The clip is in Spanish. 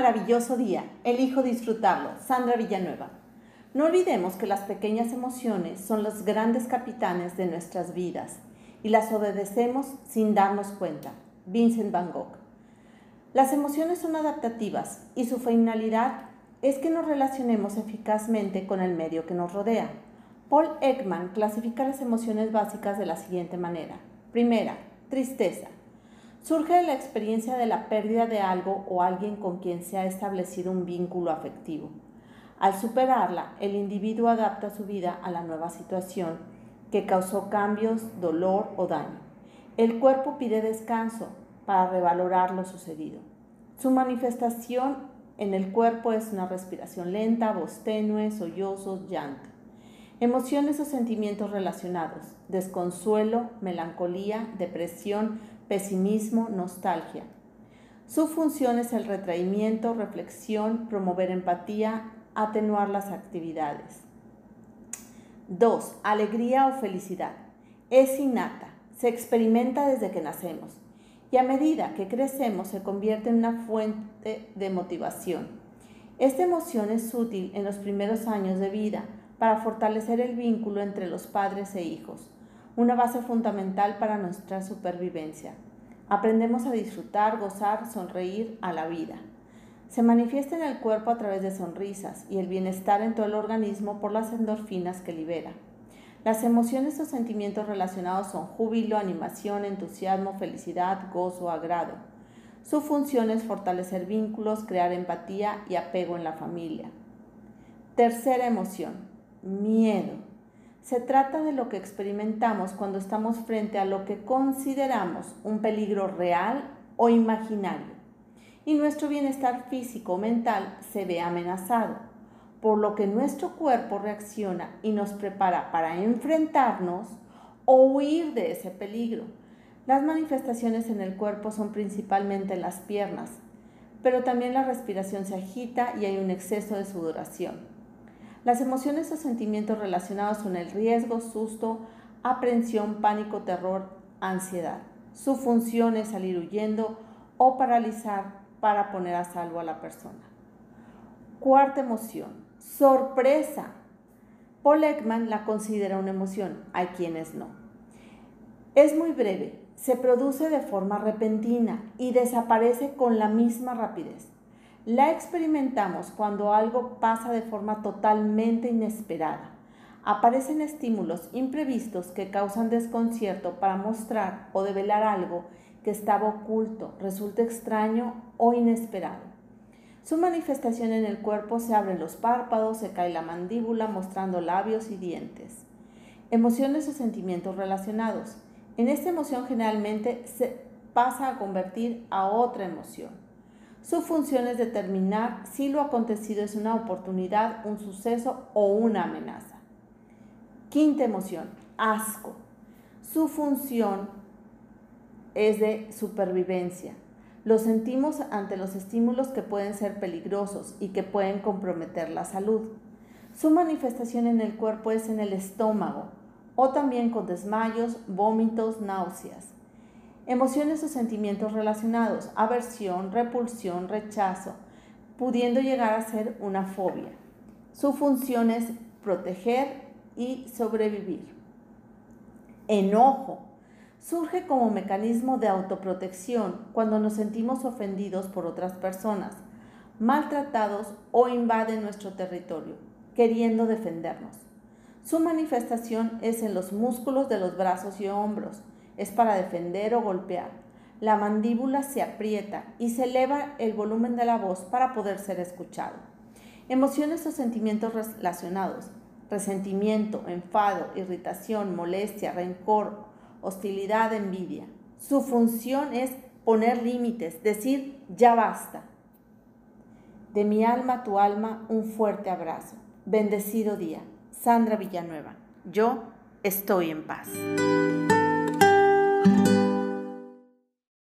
maravilloso día. Elijo disfrutarlo. Sandra Villanueva. No olvidemos que las pequeñas emociones son los grandes capitanes de nuestras vidas y las obedecemos sin darnos cuenta. Vincent Van Gogh. Las emociones son adaptativas y su finalidad es que nos relacionemos eficazmente con el medio que nos rodea. Paul Ekman clasifica las emociones básicas de la siguiente manera. Primera, tristeza. Surge de la experiencia de la pérdida de algo o alguien con quien se ha establecido un vínculo afectivo. Al superarla, el individuo adapta su vida a la nueva situación que causó cambios, dolor o daño. El cuerpo pide descanso para revalorar lo sucedido. Su manifestación en el cuerpo es una respiración lenta, voz tenue, sollozos, llanto. Emociones o sentimientos relacionados, desconsuelo, melancolía, depresión, pesimismo, nostalgia. Su función es el retraimiento, reflexión, promover empatía, atenuar las actividades. 2. Alegría o felicidad. Es innata, se experimenta desde que nacemos y a medida que crecemos se convierte en una fuente de motivación. Esta emoción es útil en los primeros años de vida para fortalecer el vínculo entre los padres e hijos, una base fundamental para nuestra supervivencia. Aprendemos a disfrutar, gozar, sonreír a la vida. Se manifiesta en el cuerpo a través de sonrisas y el bienestar en todo el organismo por las endorfinas que libera. Las emociones o sentimientos relacionados son júbilo, animación, entusiasmo, felicidad, gozo, agrado. Su función es fortalecer vínculos, crear empatía y apego en la familia. Tercera emoción, miedo. Se trata de lo que experimentamos cuando estamos frente a lo que consideramos un peligro real o imaginario y nuestro bienestar físico o mental se ve amenazado, por lo que nuestro cuerpo reacciona y nos prepara para enfrentarnos o huir de ese peligro. Las manifestaciones en el cuerpo son principalmente en las piernas, pero también la respiración se agita y hay un exceso de sudoración. Las emociones o sentimientos relacionados con el riesgo, susto, aprensión, pánico, terror, ansiedad. Su función es salir huyendo o paralizar para poner a salvo a la persona. Cuarta emoción, sorpresa. Paul Ekman la considera una emoción, hay quienes no. Es muy breve, se produce de forma repentina y desaparece con la misma rapidez. La experimentamos cuando algo pasa de forma totalmente inesperada. Aparecen estímulos imprevistos que causan desconcierto para mostrar o develar algo que estaba oculto, resulta extraño o inesperado. Su manifestación en el cuerpo se abren los párpados, se cae la mandíbula mostrando labios y dientes. Emociones o sentimientos relacionados. En esta emoción generalmente se pasa a convertir a otra emoción. Su función es determinar si lo acontecido es una oportunidad, un suceso o una amenaza. Quinta emoción, asco. Su función es de supervivencia. Lo sentimos ante los estímulos que pueden ser peligrosos y que pueden comprometer la salud. Su manifestación en el cuerpo es en el estómago o también con desmayos, vómitos, náuseas. Emociones o sentimientos relacionados, aversión, repulsión, rechazo, pudiendo llegar a ser una fobia. Su función es proteger y sobrevivir. Enojo. Surge como mecanismo de autoprotección cuando nos sentimos ofendidos por otras personas, maltratados o invaden nuestro territorio, queriendo defendernos. Su manifestación es en los músculos de los brazos y hombros, es para defender o golpear. La mandíbula se aprieta y se eleva el volumen de la voz para poder ser escuchado. Emociones o sentimientos relacionados. Resentimiento, enfado, irritación, molestia, rencor, hostilidad, envidia. Su función es poner límites, decir ya basta. De mi alma a tu alma, un fuerte abrazo. Bendecido día. Sandra Villanueva. Yo estoy en paz.